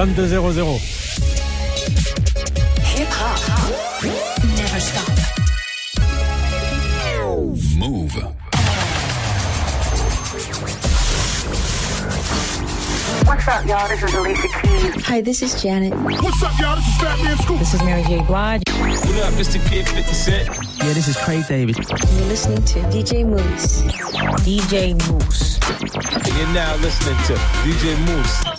22-0-0. Never stop. Move. What's up, y'all? This is Alicia Keys. Hi, this is Janet. What's up, y'all? This is Fatman Scoop. This is Mary J. Blige. What up, Mr. Kid 50 Cent? Yeah, this is Craig David. You're listening to DJ Mouss. DJ Mouss. And you're now listening to DJ Mouss.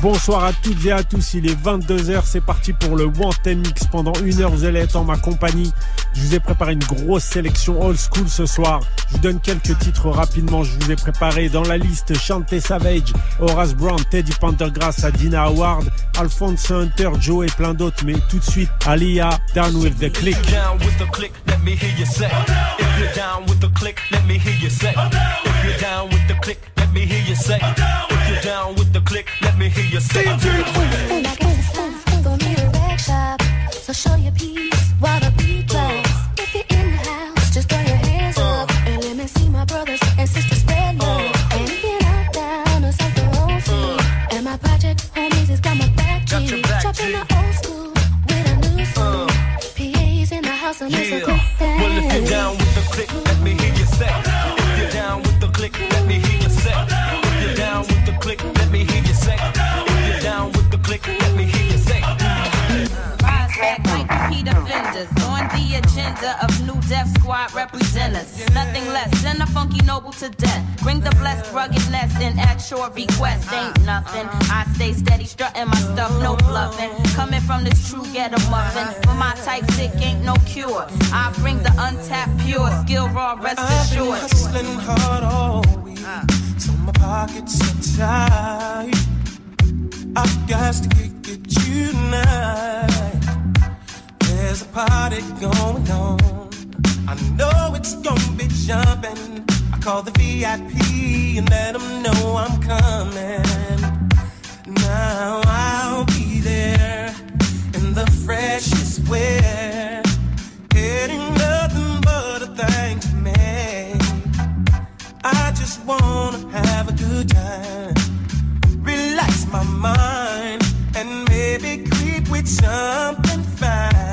Bonsoir à toutes et à tous, il est 22h, c'est parti pour le One Mix. Pendant une heure, vous allez être en ma compagnie. Je vous ai préparé une grosse sélection old school ce soir. Je vous donne quelques titres rapidement. Je vous ai préparé dans la liste Chante Savage, Horace Brown, Teddy Pendergrass, Adina Howard, Alphonse Hunter, Joe et plein d'autres. Mais tout de suite, Alia, Down with the Click. down with the click, let me down with the click, let me hear you say. If you're down with the click, let me hear you say. If you're down with the click, let me hear you say. If you're down with the click, let me hear you say. Rise back like repeat offenders on the agenda of death squad representatives. Nothing less than a funky noble to death. Bring the blessed ruggedness and at your request uh-huh. ain't nothing. I stay steady, strutting my stuff, no bluffing. Coming from this true ghetto muffin. For my type sick ain't no cure. I bring the untapped pure skill raw, rest I've been assured. hustling hard all week, uh. so my pockets are tight. I've got to get, get you tonight. There's a party going on. I know it's gonna be jumping. I call the VIP and let them know I'm coming. Now I'll be there in the freshest wear. It nothing but a thing to me. I just wanna have a good time, relax my mind, and maybe creep with something fine.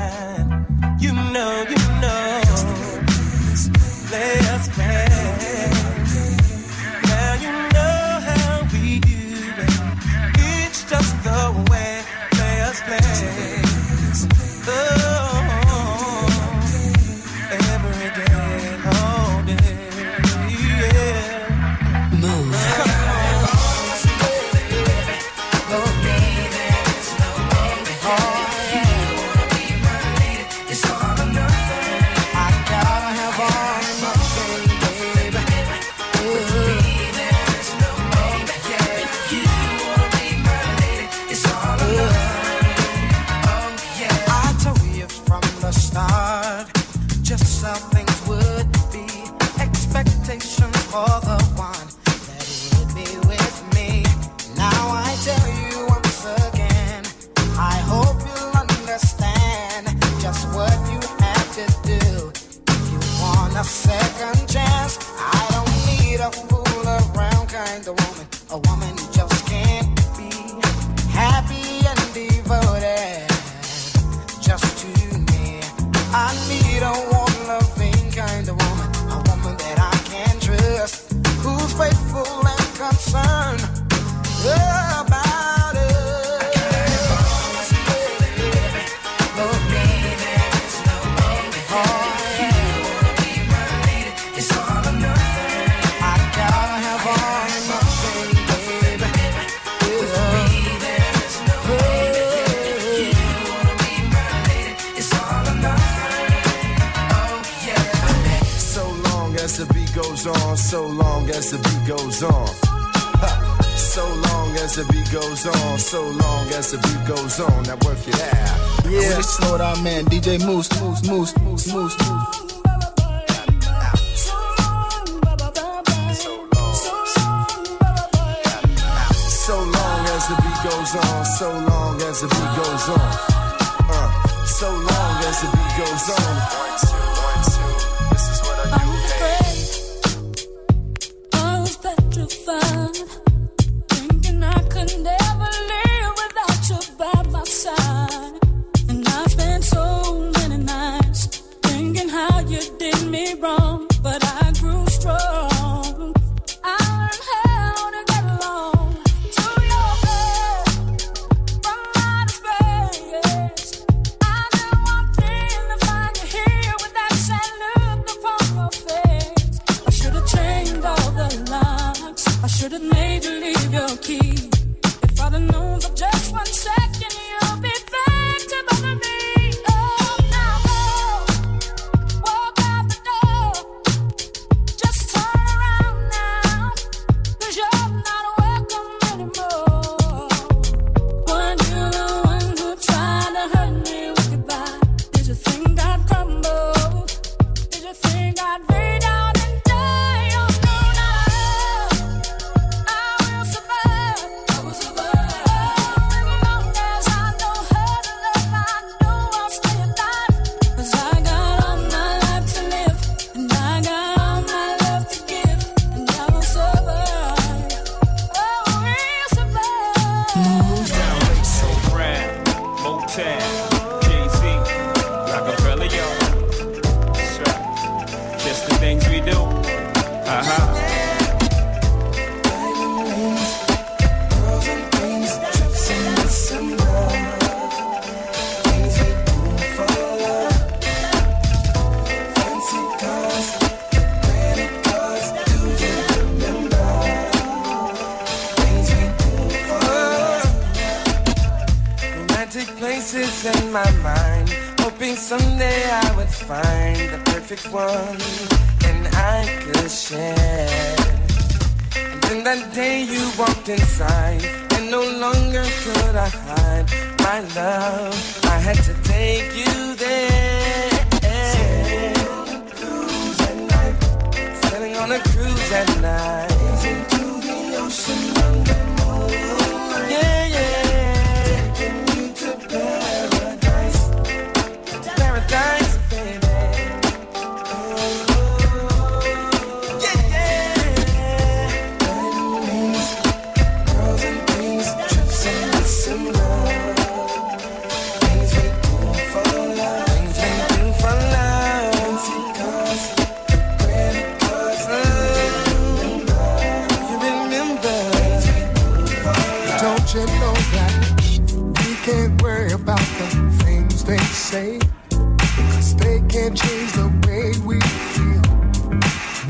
on a cruise at night. Into the ocean.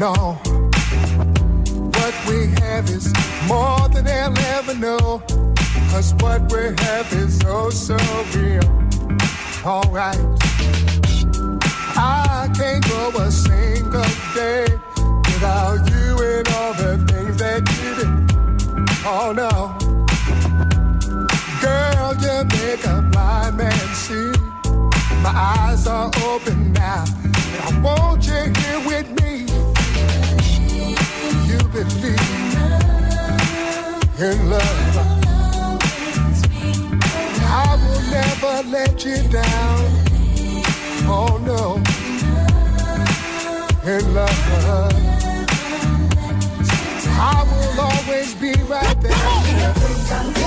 all. What we have is more than they'll ever know. Cause what we have is oh so real. Alright. I can't go a single day without you and all the things that you did. Oh no. Girl, you make a blind man see. My eyes are open now. I want you here with me happily in love. I will never let you down. Oh no, in love. I will always be right there.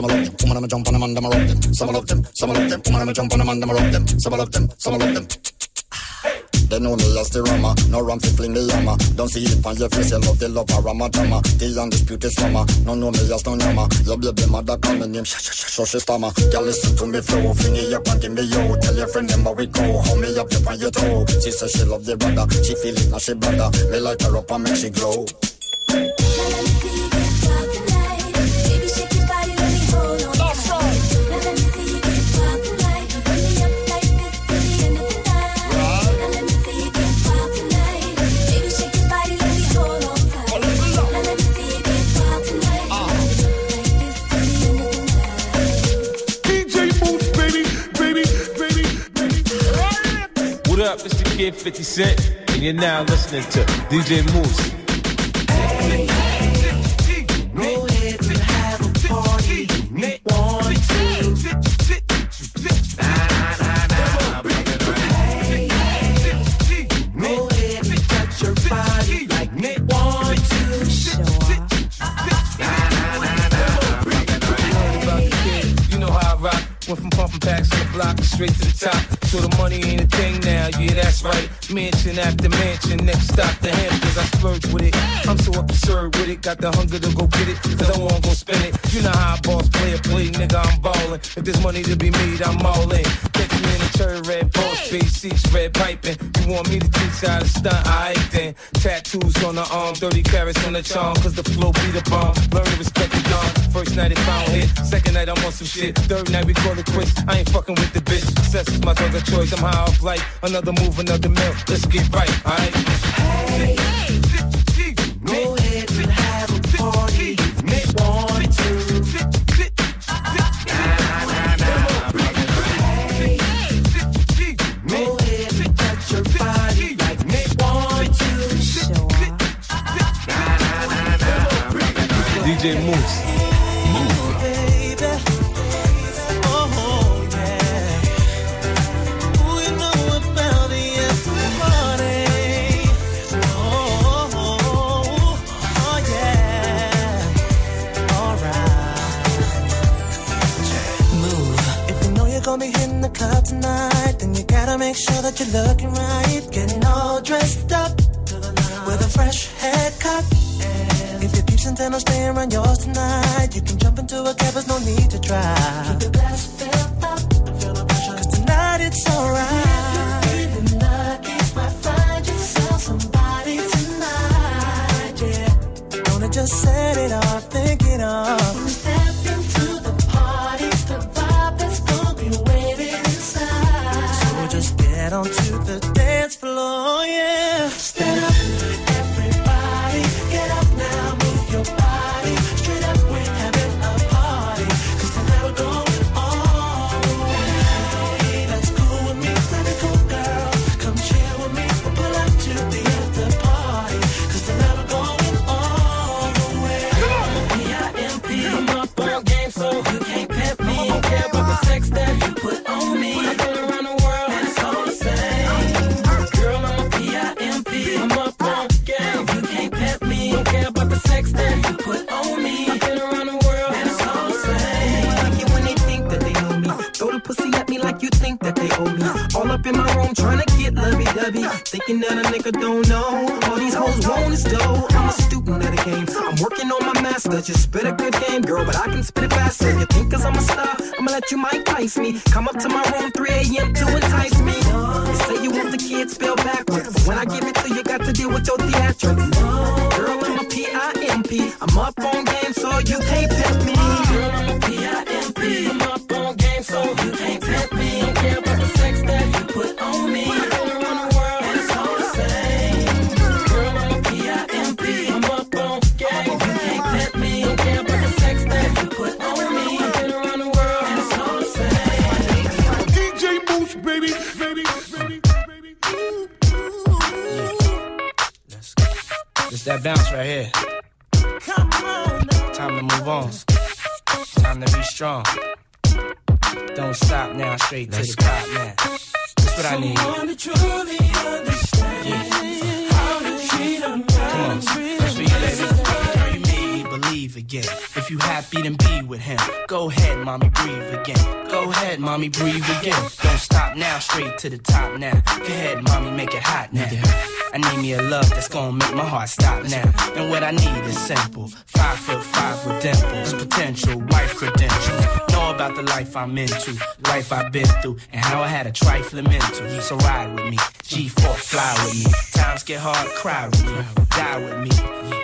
Some love them. Woman, I'ma jump on them and I'ma rock them. Some love them, some love them. Woman, I'ma jump on them and I'ma rock them. Some love them, some love them. They know me as the rama. No ram fi fling the yama. Don't see it on your face. You love the love of Rama drama. The undisputed summer. No know me as no yama. Your baby mother call me name. So she stammer. Girl, listen to me flow. Fling it up and give me yo. Tell your friend them how we go. Hold me up up on your toe. She says she love the brother. She feel it now she brother. Me light her up and make she glow. Kid 50 Cent, and you're now listening to DJ Mouss. Go ahead and have a party. One, two. Go ahead and touch your body like one, two. You know how I rock. Went from pumping packs on the block straight to the top. So the money ain't a thing now. Yeah, that's right. Mansion after mansion. Next stop the Hamptons. I splurge with it. I'm so absurd with it. Got the hunger to go get it. Cause I wanna go spend it. You know how I boss play a play, nigga. I'm ballin'. If there's money to be made, I'm all in. Catch me in a cherry red post, space seats, red piping. You want me to teach how to stunt? Alright then. Tattoos on the arm, 30 carats on the charm. Cause the flow be the bomb. Learn to respect the dawn. First night it found hit. Second night I'm on some shit. Third night we call it quits. I ain't fucking with the bitch. Success is my drug of choice. I'm high off life. Another move, another mill. Let's get right, alright? Go the club tonight, then you gotta make sure that you're looking right. Getting all dressed up with a fresh haircut. If your peeps intend on staying around yours tonight, you can jump into a cab, there's no need to drive. Keep your glass filled up, feel no pressure. Cause tonight it's alright. Dovey. Thinking that a nigga don't know. All these hoes want is dough. I'm a student of the game. I'm working on my master. Just spit a good game, girl, but I can spit it faster. You think cause I'm a star, I'ma let you Mike Tice me. Come up to my room 3 a.m. to entice me. You say you want the kids spelled backwards. But when I give it to you, got to deal with your theatrics. Girl, I'm a P-I-M-P. I'm up on game, so you can't pimp straight to the top now. That's what I need. Someone to truly understand how to treat a man. Come on. That's for you, baby. Girl, you made me believe again. If you happy than be with him. Go ahead, mommy, breathe again. Go ahead, mommy, breathe again. Don't stop now, straight to the top now. Go ahead, mommy, make it hot now. I need me a love that's gonna make my heart stop now. And what I need is simple. Five foot five with dimples, potential wife credentials. About the life I'm into, life I've been through, and how I had a trifling mental. So ride with me, G4, fly with me. Times get hard, cry with me, die with me.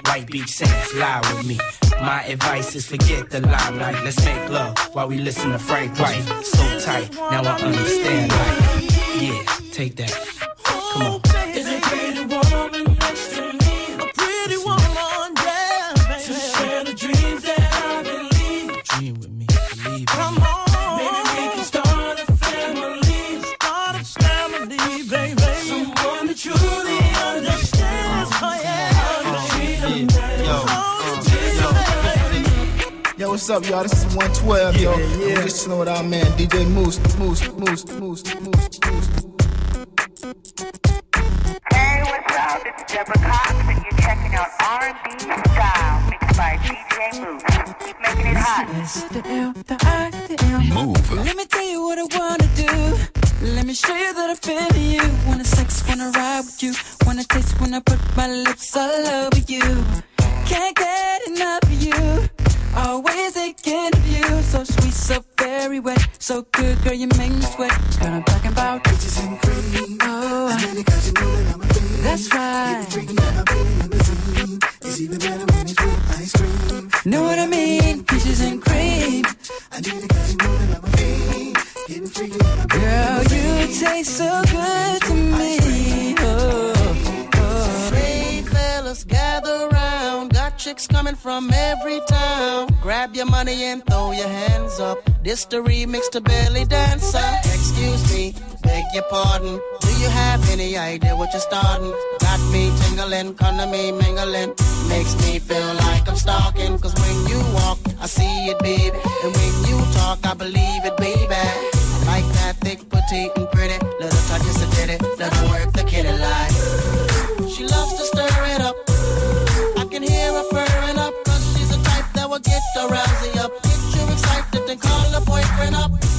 White Beach Saints, lie with me. My advice is forget the limelight. Let's make love while we listen to Frank White. So tight, now I understand life. Yeah, take that. Come on. What's up, y'all? This is 112, yo. Yeah, yeah. I'm just chilling with our man, DJ Mouss, Mouss, Mouss, Mouss. This the remix to Belly Dancer. Excuse me, beg your pardon. Do you have any idea what you're starting? Got me tingling, come to me mingling. Makes me feel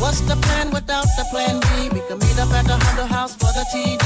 What's the plan without the plan B? We can meet up at the Hunter House for the TD.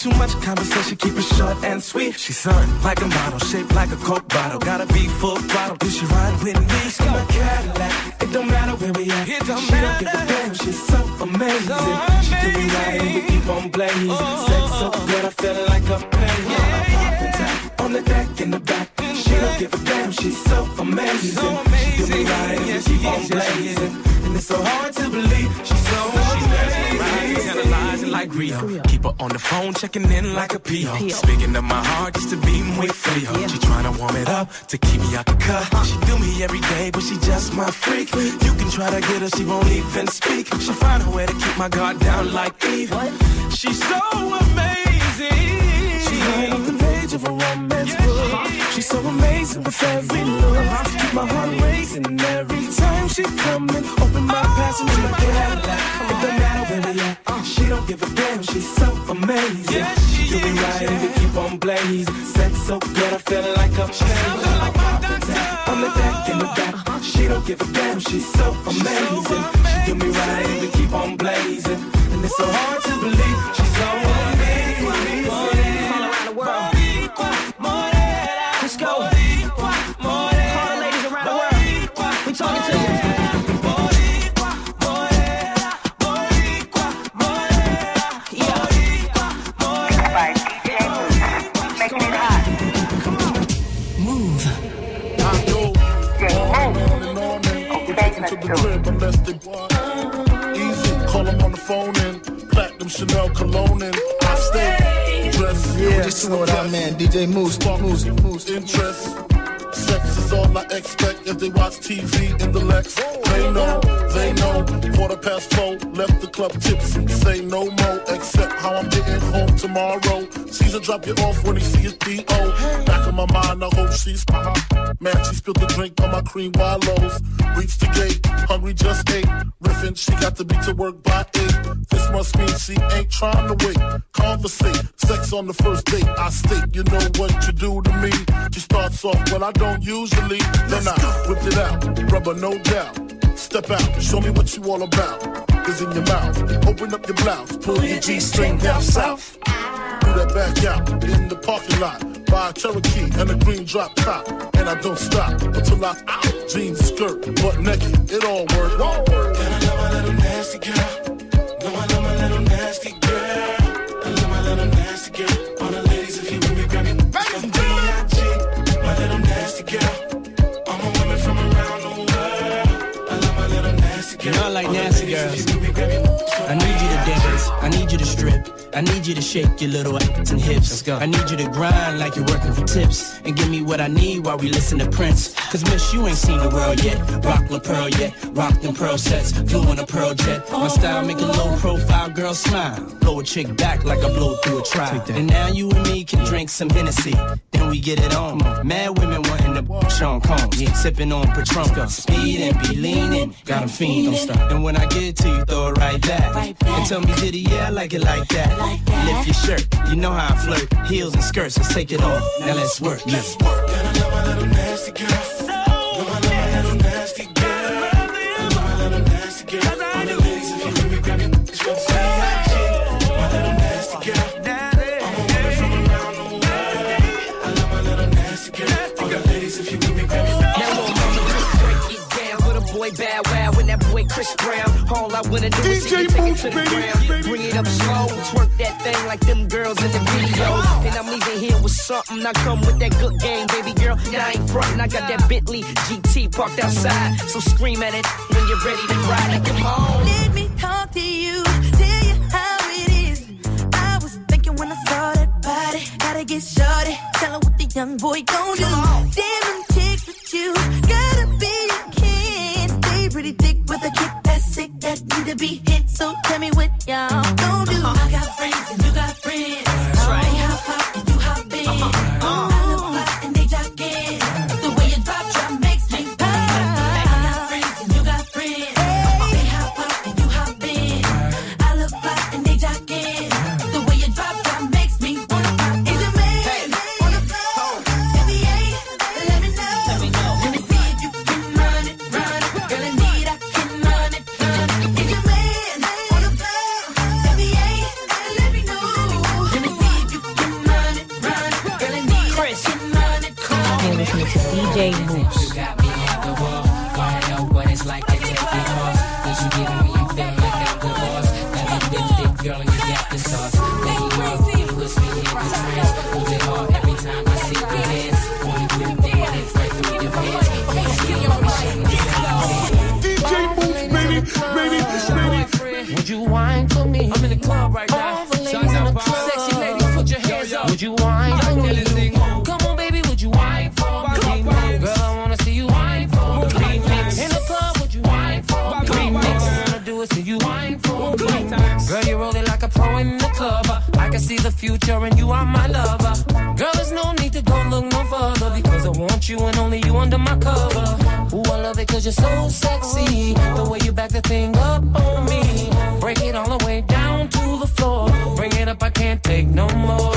Too much conversation, keep it short and sweet. She's something like a model, shaped like a coke bottle. Gotta be full throttle, do she ride with me? In my Cadillac, it don't matter where we at. It don't she don't give a damn, she's so amazing. She do me right and we keep on blazing. Sex so good, I feel like a pain. Poppin' top on the deck in the back. She don't give a damn, she's so amazing. She do me right and we keep on blazing. And it's so hard Like Keep her on the phone, checking in like a PO. Speaking of my heart, just to be muy frio. She tryna warm it up to keep me out the cut. She do me every day, but she just my freak. You can try to get her, she won't even speak. She find a way to keep my guard down like Eve. She's so amazing. She ain't on the page of a romance book. She's so amazing with every look. Keep my heart racing every time she coming. Open my oh passenger Cadillac. Don't give a damn. She's so amazing. She do me right and we keep on blazing. Sex so good, I feel like a On the deck in the back. She don't give a damn. She's so amazing. She do me right and we keep on blazing. And it's so hard to believe she's so amazing. Just know what I meant. DJ Mouss, Mouss, Mouss. interest. Sex is all I expect as they watch TV in the Lex. They know, they know. Quarter past four, left the club tipsy. Say no more, except how I'm getting home tomorrow. Caesar drop you off when he see his P.O. Back in my mind, I hope she's my Man, she spilled the drink on my cream wallows. Reached the gate, hungry just ate. Riffin', she got to be to work by eight. This must mean she ain't trying to wait. Conversate, sex on the first date. I state, you know what you do to me. She starts off, well, I don't usually. Then I whipped it out, rubber no doubt. Step out, show me what you all about. Is in your mouth, open up your blouse, pull your G-string down south. Do that back out in the parking lot. Buy a Cherokee and a green drop top. And I don't stop until I out. Jeans, skirt, butt naked, it all work. And I love my little nasty girl. No, I love my little nasty girl. I love my little nasty girl. Like nasty girls. I need you to dance. I need you to strip. I need you to shake your little ass and hips. Let's go. I need you to grind like you're working for tips. And give me what I need while we listen to Prince. Cause miss, you ain't seen the world yet. Rock La Pearl yet. Rock them pearl sets. Flew on a pearl jet. My style make a low profile girl smile. Blow a chick back like I blow through a trial. And now you and me can drink some Hennessy. Then we get it on. Mad women wanting to Sean Combs. Sipping on Patron. Speed and be leaning. Got a fiend. Don't stop. And when I get to you, throw it right back. And tell me, did he? Yeah, I like it like that. Lift your shirt. You know how I flirt. Heels and skirts. Let's take it off. Now let's work. Let's work. nasty girl. I wanna do is see you take it to the ground. Bring it up slow, twerk that thing like them girls in the videos. And I'm leaving here with something. I come with that good game, baby girl. Now I ain't frontin'. I got that Bentley GT parked outside. So scream at it when you're ready to ride. Now come on. Let me talk to you, tell you how it is. I was thinking when I saw that body, gotta get shorty. Tell her what the young boy gon' do. Damn them chicks with you, gotta be a kid. Stay pretty thick need to be hit. So tell me what y'all gon' do. I got friends and you got friends. Cause you're so sexy. The way you back the thing up on me. Break it all the way down to the floor. Bring it up, I can't take no more.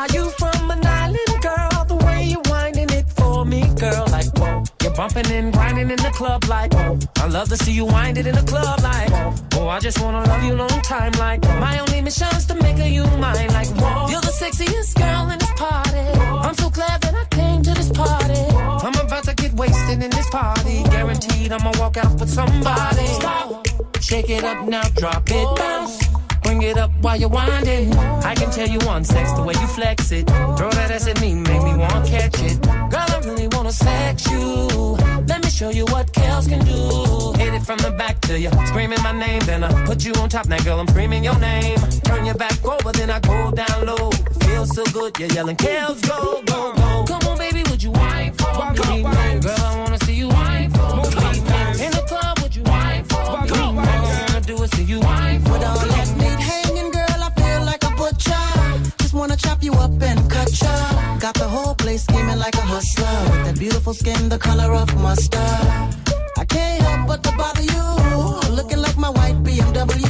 Are you from an island, girl? The way you winding it for me, girl, like whoa. You're bumping and grinding in the club like whoa. I love to see you wind it in the club like whoa. Oh, I just wanna love you long time like my only mission is to make you mine like whoa. You're the sexiest girl in this party. I'm so glad that I I'm about to get wasted in this party. Guaranteed I'ma walk out with somebody. Stop. Shake it up now, drop it, bounce. Bring it up while you're winding. I can tell you on sex the way you flex it. Throw that ass at me, make me want to catch it. Girl, I really wanna sex you. Let me show you what girls can do. Hit it from the back to you, screaming my name. Then I put you on top. Now, girl, I'm screaming your name. Turn your back over, then I go down low. Feels so good, you're yelling, Kels, go, go, go. Come me? Girl, I wanna see you whine for me. In the club, would you whine for me? All I wanna do is see you whine for With all that meat hanging, girl, I feel like a butcher. Just wanna chop you up and cut ya. Got the whole place scheming like a hustler. With that beautiful skin, the color of mustard. I can't help but to bother you. Looking like my white BMW.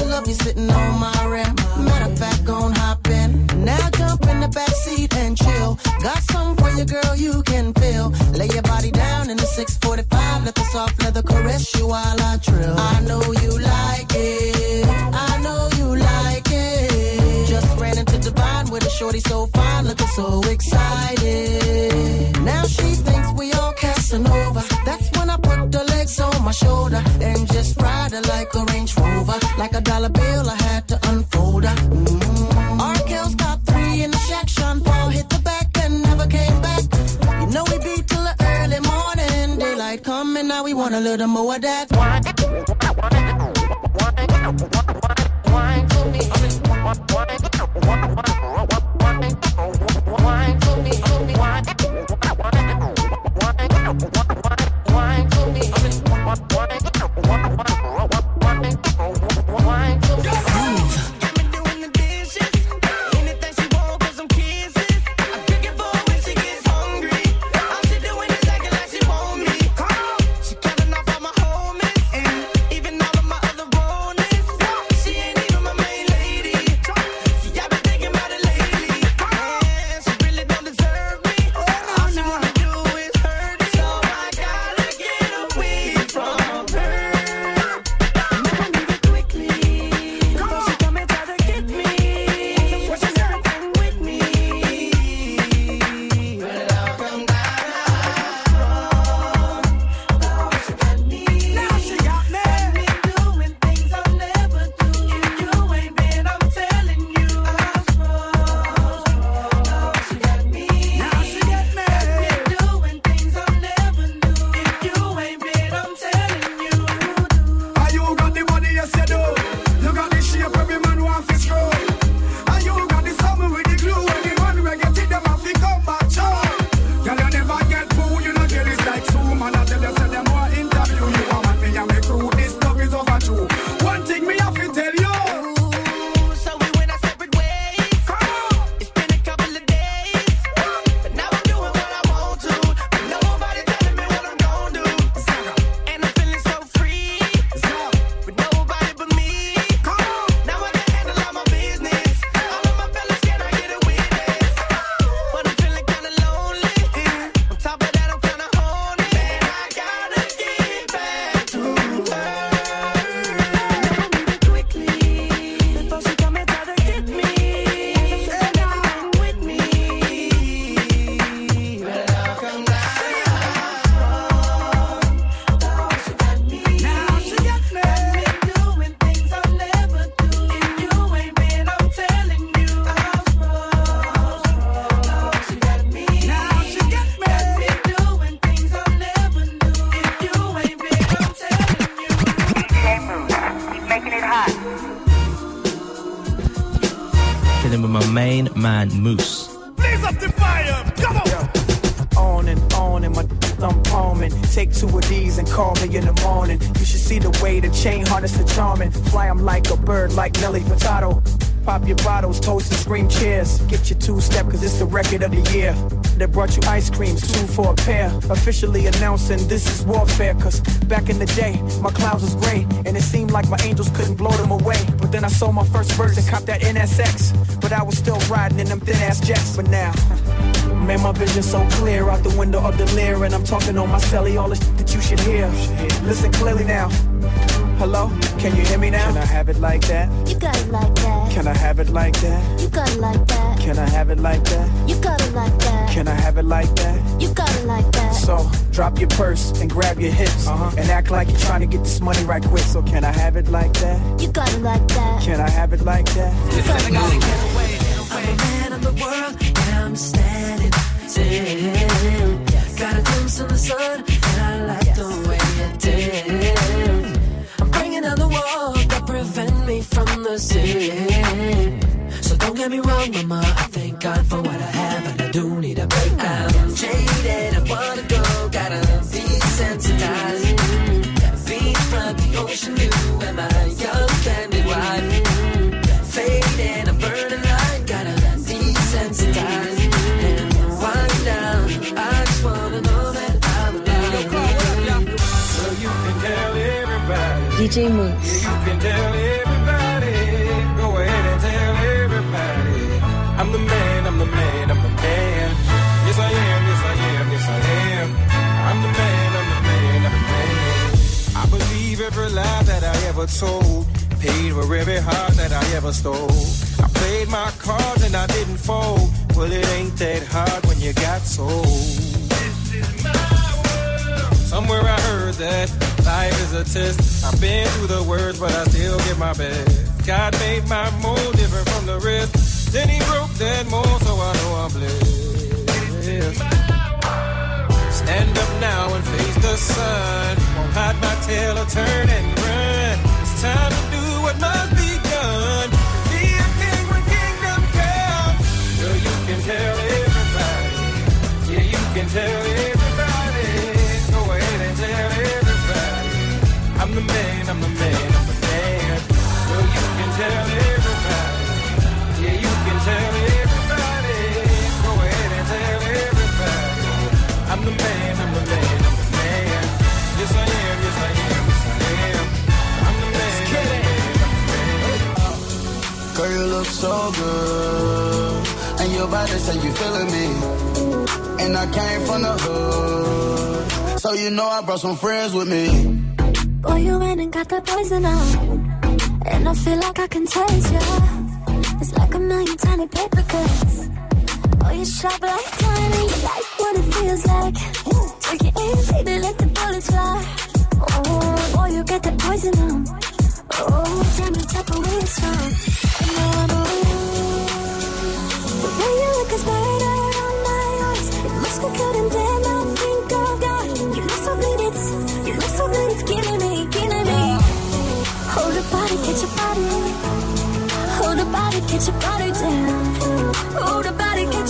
I love you sitting on my rim. Matter of fact, gon' hop in. Now jump in the back seat and chill. Got you, girl, you can feel. Lay your body down in the 645. Let the soft leather caress you while I trill. I know you like it. I know you like it. Just ran into Divine with a shorty so fine, looking so excited. Now she thinks we all Casanova. That's when I put the legs on my shoulder and just ride her like a Range Rover. Like a dollar bill, want a little more of that. Chilling with my main man, Mouss. Blaze up the fire. Come on. on and on and my thumb palming. Take two of these and call me in the morning. You should see the way the chain harness the charming. Fly 'em like a bird, like Nelly Furtado. Pop your bottles, toast and scream cheers. Get your two step, cause it's the record of the year. They brought you ice creams, two for a pair. Officially announcing this is warfare, cause back in the day, my clouds was gray. And it seemed like my angels couldn't blow them away. But then I sold my first verse and copped that NSX. But I was still riding in them thin ass jets. But now, Man, my vision so clear out the window of the Lear, and I'm talking on my celly, all the shit that you should hear. Listen clearly now. Hello, can you hear me now? Can I have it like that? You got it like that. Can I have it like that? You got it like that. Can I have it like that? You got it like that. Can I have it like that? You got it like that. So drop your purse and grab your hips and act like you're trying to get this money right quick. So can I have it like that? You got it like that. Can I have it like that? You got it like that. I'm a man of the world, and I'm standing still. Got a glimpse of the sun, and I like sin. So don't get me wrong, mama. I thank God for what I have, and I do need a break. I'm jaded, I wanna go, gotta be sensitized. Beachfront, the ocean view, and my young candid wife. Fading, a burning light, gotta desensitize and wind down. I just wanna know that I'm alive. So you can tell everybody. DJ Mouss. For every heart that I ever stole. I played my cards and I didn't fold. Well, it ain't that hard when you got sold. Somewhere I heard that life is a test. I've been through the worst, but I still give my best. God made my mold different from the rest. Then he broke that mold, so I know I'm blessed. Stand up now and face the sun. Won't hide my tail or turn and run. It's time I'm the man, I'm the man, I'm the man. Girl, you can Girl, you look so good. And your body say you feeling me. And I came from the hood. So you know I brought some friends with me. Boy, you went and got that poison out. And I feel like I can taste ya. It's like a million tiny paper cuts. Oh, you sharp like tiny. You like what it feels like. Take it in, baby, let the bullets fly. Oh, boy, you get that poison out. Oh, tell me, type of way from. The. Hold your body, get your body. Down. Hold your body, get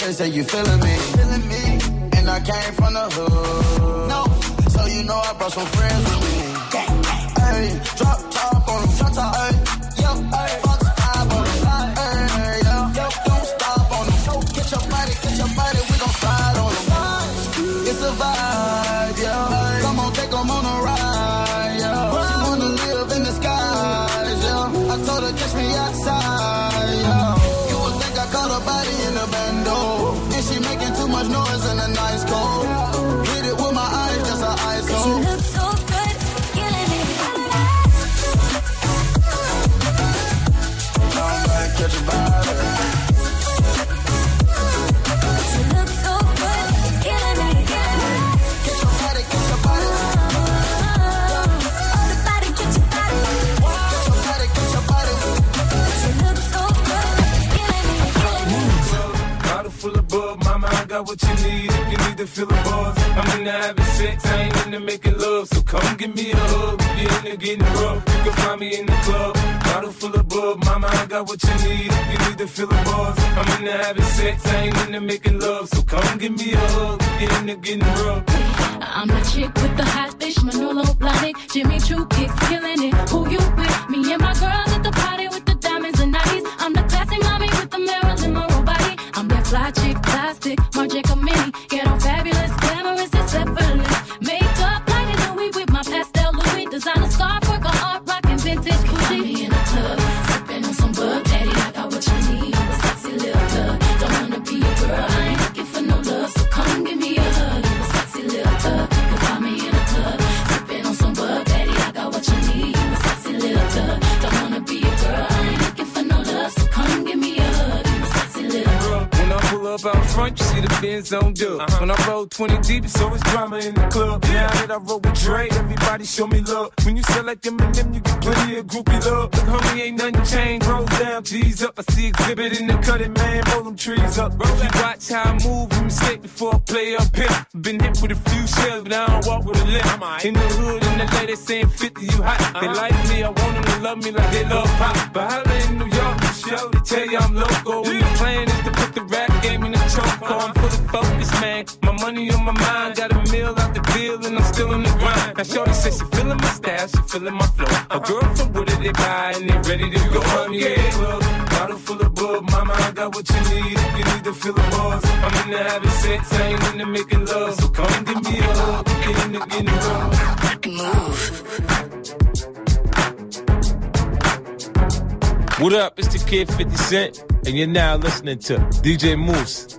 And say you feeling me. Feeling me. And I came from the hood. No. So you know I brought some friends with me. Hey, drop to feel the buzz, I'm into having sex, I ain't into making love. So come give me a hug, if you're into getting rough, you can find me in the club. Bottle full of bub, mama, I got what you need. If you need to feel the buzz, I'm into having sex, I ain't into making love. So come give me a hug, if you're into getting rough. I'm the chick with the hot fish, Manolo Blahnik, Jimmy Choo kicks, killing it. Who you with? Me and my girls at the party with the diamonds and nighties. I'm the classy mommy with the Marilyn Monroe body. I'm that fly chick, front, you see the Benz on dub. When I roll 20 deep, it's always drama in the club. Now that I roll with Dre, everybody show me love. When you sell like Eminem, you get plenty of groupie love. Look, homie, ain't nothing changed. Roll down, G's up. I see exhibit in the cutting, man. Roll them trees up. If you watch how I move, you mistake before I play up here. Been hit with a few shells, but I don't walk with a limp. In the hood, in the lady saying 50, you hot. They like me, I want them to love me like they love pop. But holla in New York, the show, they tell you I'm local. And the plan is to put the rap game in the choke. I'm fully focused, man. My money on my mind, got a meal out the deal, and I'm still in the grind. Now, Shorty says she feeling my style, she feeling my flow. A girl from Wooded, they buy, and they ready to go. Find me at the club, bottle full of bub. Mama, I got what you need if you need to feel the buzz. I'm in the having sex, I ain't into making love. So come give me a hug, get into getting rough. Move. What up? It's the kid 50 Cent, and you're now listening to DJ Mouss.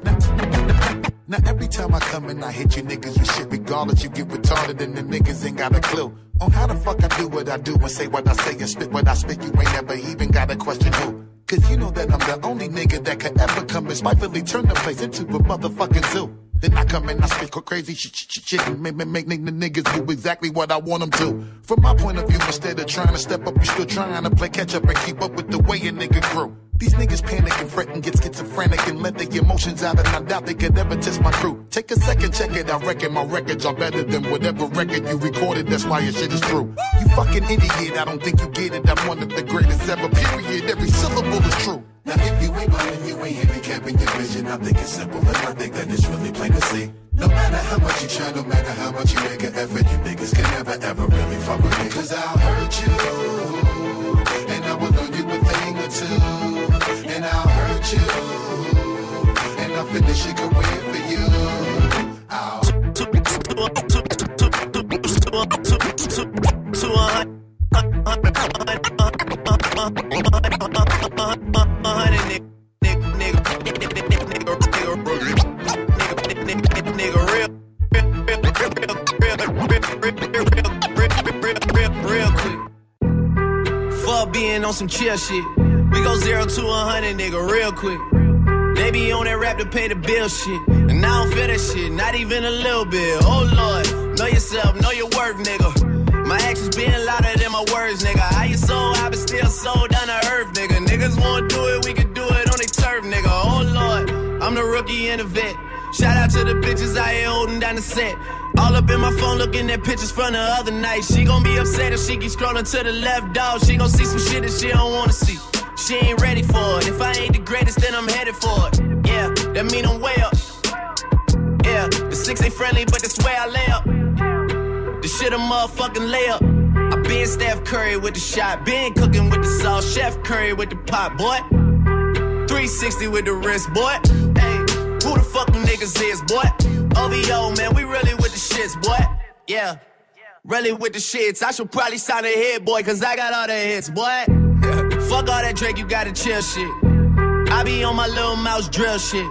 Now every time I come and I hit you niggas with shit, regardless, you get retarded and the niggas ain't got a clue on how the fuck I do what I do and say what I say and spit what I spit. You ain't never even got a question who. Cause you know that I'm the only nigga that could ever come and spitefully turn the place into a motherfucking zoo. Then I come and I spit crazy shit, shit, shit, make, make, make nigga niggas do exactly what I want them to. From my point of view, instead of trying to step up, you still trying to play catch up and keep up with the way a nigga grew. These niggas panic and fret and get schizophrenic and let their emotions out and I doubt they could ever test my crew. Take a second, check it, I reckon my records are better than whatever record you recorded, that's why your shit is true. You fucking idiot, I don't think you get it, I'm one of the greatest ever, period, every syllable is true. Now if you ain't and you ain't handicapping your vision, I think it's simple and I think that it's really plain to see. No matter how much you try, no matter how much you make an effort, you niggas can never ever really fuck with me. Cause I'll hurt you, and I will learn you a thing or two. And I'll hurt you, and I'll finish your career for you. I'll Fuck being on some chill shit. We go zero to a hundred, nigga, real quick. They be on that rap to pay the bill shit. And I don't feel that shit, not even a little bit. Oh lord, know yourself, know your worth, nigga. My actions being louder than my words, nigga. How you sold, I been still sold down to earth, nigga. Niggas wanna do it, we can do it on their turf, nigga. Oh lord, I'm the rookie and the vet. Shout out to the bitches I here holding down the set. All up in my phone looking at pictures from the other night. She gon' be upset if she keep scrolling to the left, dog. She gon' see some shit that she don't wanna see. She ain't ready for it. If I ain't the greatest, then I'm headed for it. Yeah, that mean I'm way up. Yeah, the six ain't friendly, but that's where I lay up. The shit a motherfucking layup. I been Steph Curry with the shot, been cooking with the sauce, Chef Curry with the pot, boy. 360 with the wrist, boy. Fuck niggas is, boy? OVO, man, we really with the shits, boy. Yeah, really with the shits. I should probably sign a hit, boy, cause I got all the hits, boy. fuck all that Drake, you gotta chill shit. I be on my little mouse drill shit.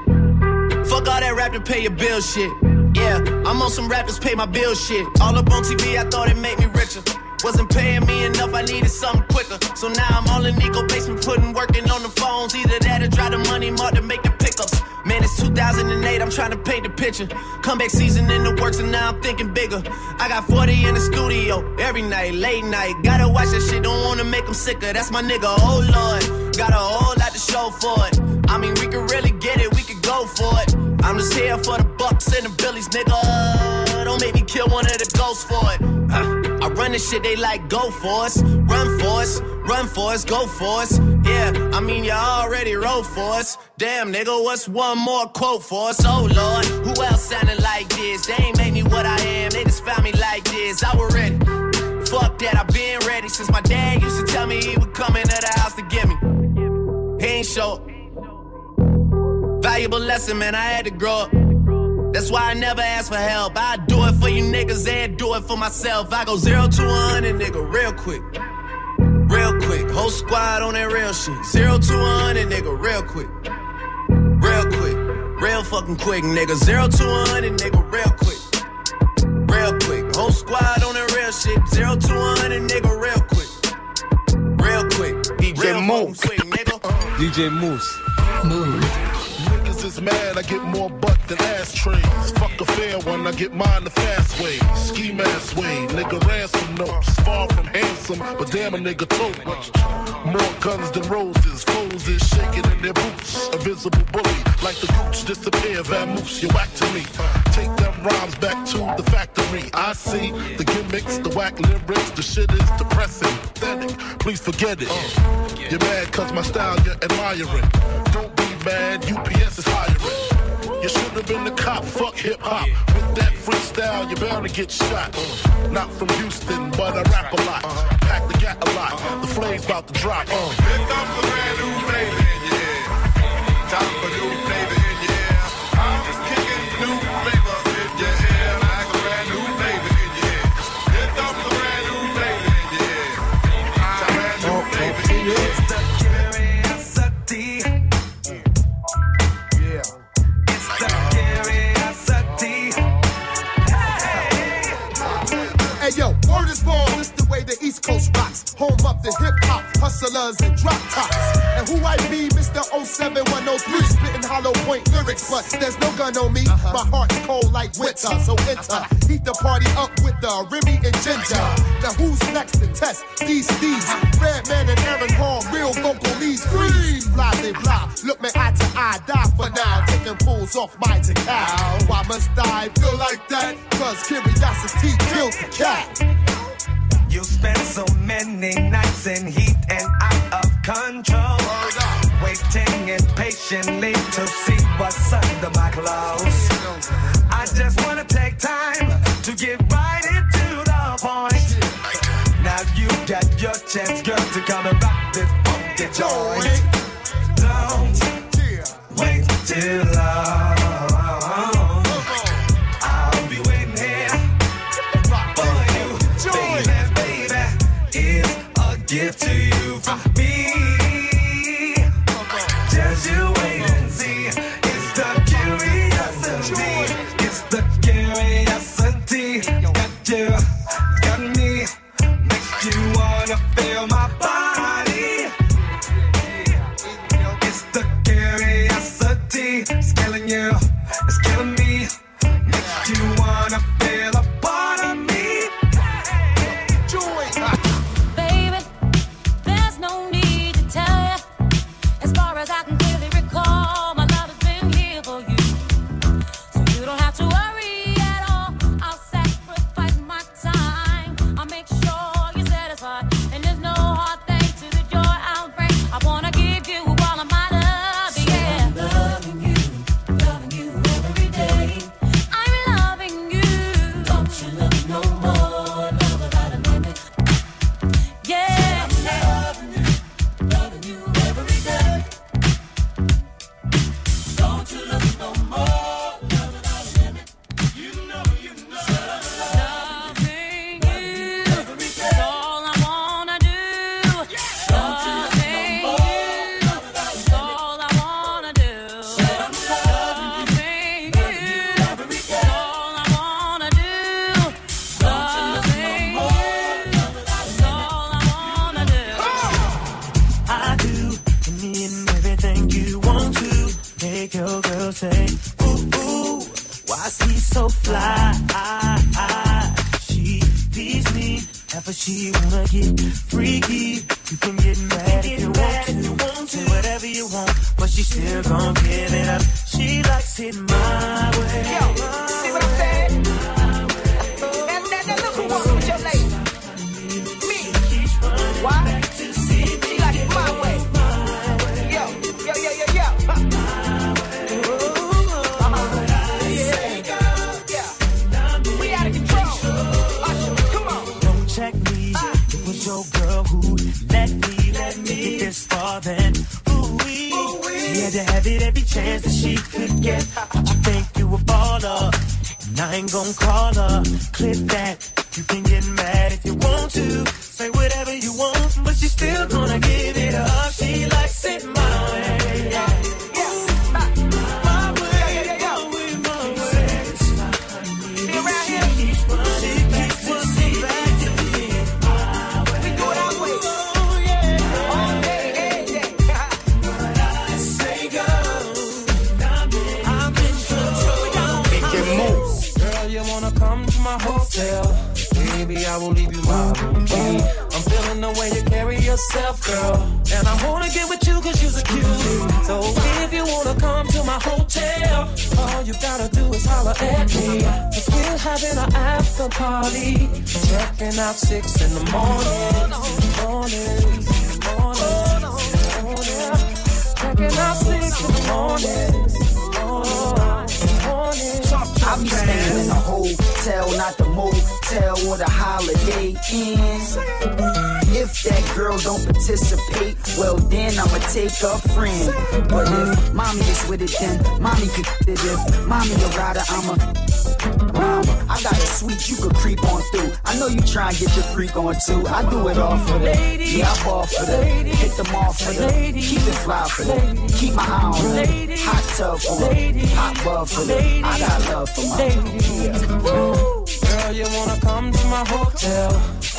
Fuck all that rap to pay your bill shit. Yeah, I'm on some rappers pay my bill shit. All up on TV, I thought it made me richer. Wasn't paying me enough, I needed something quicker. So now I'm all in Nico basement, putting working on the phones. Either that or drive the money mark to make the pickups. Man, it's 2008, I'm trying to paint the picture. Comeback season in the works, and now I'm thinking bigger. I got 40 in the studio every night, late night. Gotta watch that shit, don't wanna make them sicker. That's my nigga, oh lord. Got a whole lot to show for it. I mean, we could really get it, we could go for it. I'm just here for the bucks and the billies, nigga. Don't make me kill one of the ghosts for it. Uh, I run this shit, they like go for us, run for us, run for us, go for us. Yeah, I mean you already wrote for us. Damn, nigga, what's one more quote for us? Oh Lord, who else sounding like this? They ain't made me what I am, they just found me like this. I was ready. Fuck that, I've been ready since my dad used to tell me he would come into the house to get me. He ain't show. Valuable lesson, man, I had to grow up. That's why I never ask for help. I do it for you niggas and do it for myself. I go zero to 100, nigga, real quick. Real quick. Whole squad on that real shit. Zero to 100, nigga, real quick. Real quick. Real fucking quick, nigga. Zero to 100, nigga, real quick. Real quick. Whole squad on that real shit. Zero to 100, nigga, real quick. Real quick. DJ Mouss. Quick, nigga. DJ Mouss. Niggas is mad, I get more butt than ashtrays. Fuck a fair one, I get mine the fast way. Ski mask way, nigga ransom notes. Far from handsome, but damn a nigga tote. More guns than roses, foes is shaking in their boots. A visible bully, like the gooch disappear, vamoose, you whack to me. Take them rhymes back to the factory. I see the gimmicks, the whack lyrics, the shit is depressing, pathetic. Please forget it. You're mad cause my style you're admiring. Mad, UPS is hiring. You should have been the cop, fuck hip hop. With that freestyle, you're bound to get shot. Not from Houston, but I rap a lot. Pack the gat a lot. The flame's about to drop. Uh. Here comes the brand new your ear. Time for new East Coast rocks. Home of the hip hop hustlers and drop tops. And who I be, Mr. 07103, spitting hollow point lyrics, but there's no gun on me. Uh-huh. My heart's cold like winter, so enter. Uh-huh. Heat the party up with the Remy and Ginger. Now who's next to test these thieves? Uh-huh. Redman and Aaron Hall, real vocal leads, freeze. Blase blah, look me eye to eye, die for now. Taking pulls off my cow. Why must I feel like that? Cause curiosity kills the cat. You spend so many nights in heat and out of control. Waiting impatiently to see what's under my clothes. I just wanna take time to get right into the point. Now you got your chance, girl, to come and rock this funky joint. Don't wait too ever she wanna get freaky. You can get mad all you gotta do is holler at me. Cause we're having an after party. Checking out six in the morning. Morning, morning, morning. Checking out six in the morning. Morning, morning. I be staying in a hotel, not the motel or the holiday inn. If that girl don't participate, well then I'ma take a friend. But if mommy is with it, then mommy could it. If mommy a rider, I'm a mama. I got a suite you could creep on through. I know you try and get your freak on too. I do it all for the yeah, I ball for the hit them off for the keep it fly for the keep my eye on the hot tub for the hot bub for the I got love for my yeah. Girl, you wanna come to my hotel?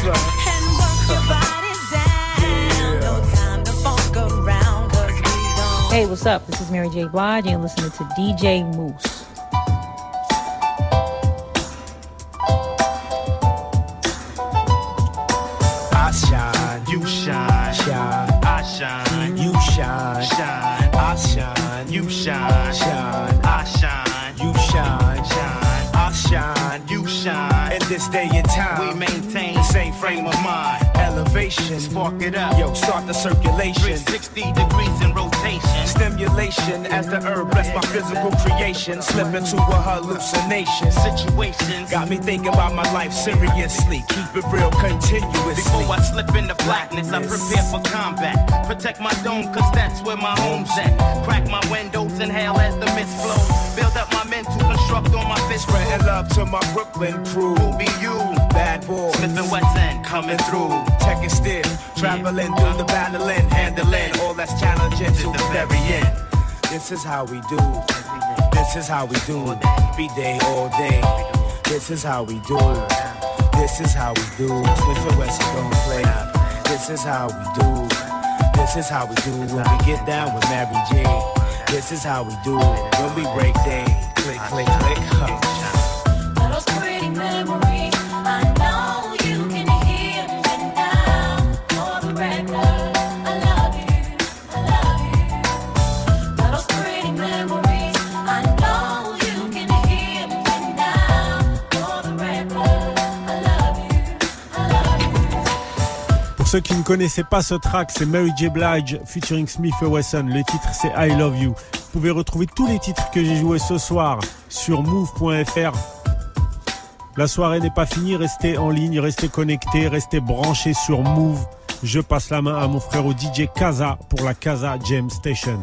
That's right. And work your body down. No time to funk around, cause we gon' Hey, what's up? This is Mary J. Blige, and you're listening to DJ Mouss. I shine, you shine, shine. I shine, you shine, shine. I shine, you shine, shine. I shine, you shine, shine. I shine, you shine. In this day frame of mind. Spark it up. Yo, start the circulation. 360 degrees in rotation. Stimulation as the herb bless my physical creation. Slip into a hallucination. Situations got me thinking about my life seriously. Keep it real continuously. Before I slip into blackness, I prepare for combat. Protect my dome, cause that's where my home's at. Crack my windows, inhale as the mist flows. Build up my men to construct on my fist. Spreading love to my Brooklyn crew. Who be you? Bad boy. Smif-N-Wessun coming through. Check it Traveling through the battling, handling all that's challenging to the very end. This is how we do. This is how we do. Be day all day. This is how we do. This is how we do. Smif-N-Wessun don't play. This is how we do. This is how we do when we get down with Mary J. This is how we do when we break day. Click, click, click. Huh. Pour ceux qui ne connaissaient pas ce track, c'est Mary J. Blige featuring Smith Wesson. Le titre c'est I Love You. Vous pouvez retrouver tous les titres que j'ai joués ce soir sur move.fr. La soirée n'est pas finie, restez en ligne, restez connectés, restez branchés sur Move. Je passe la main à mon frère au DJ Kaza pour la Kaza Jam Station.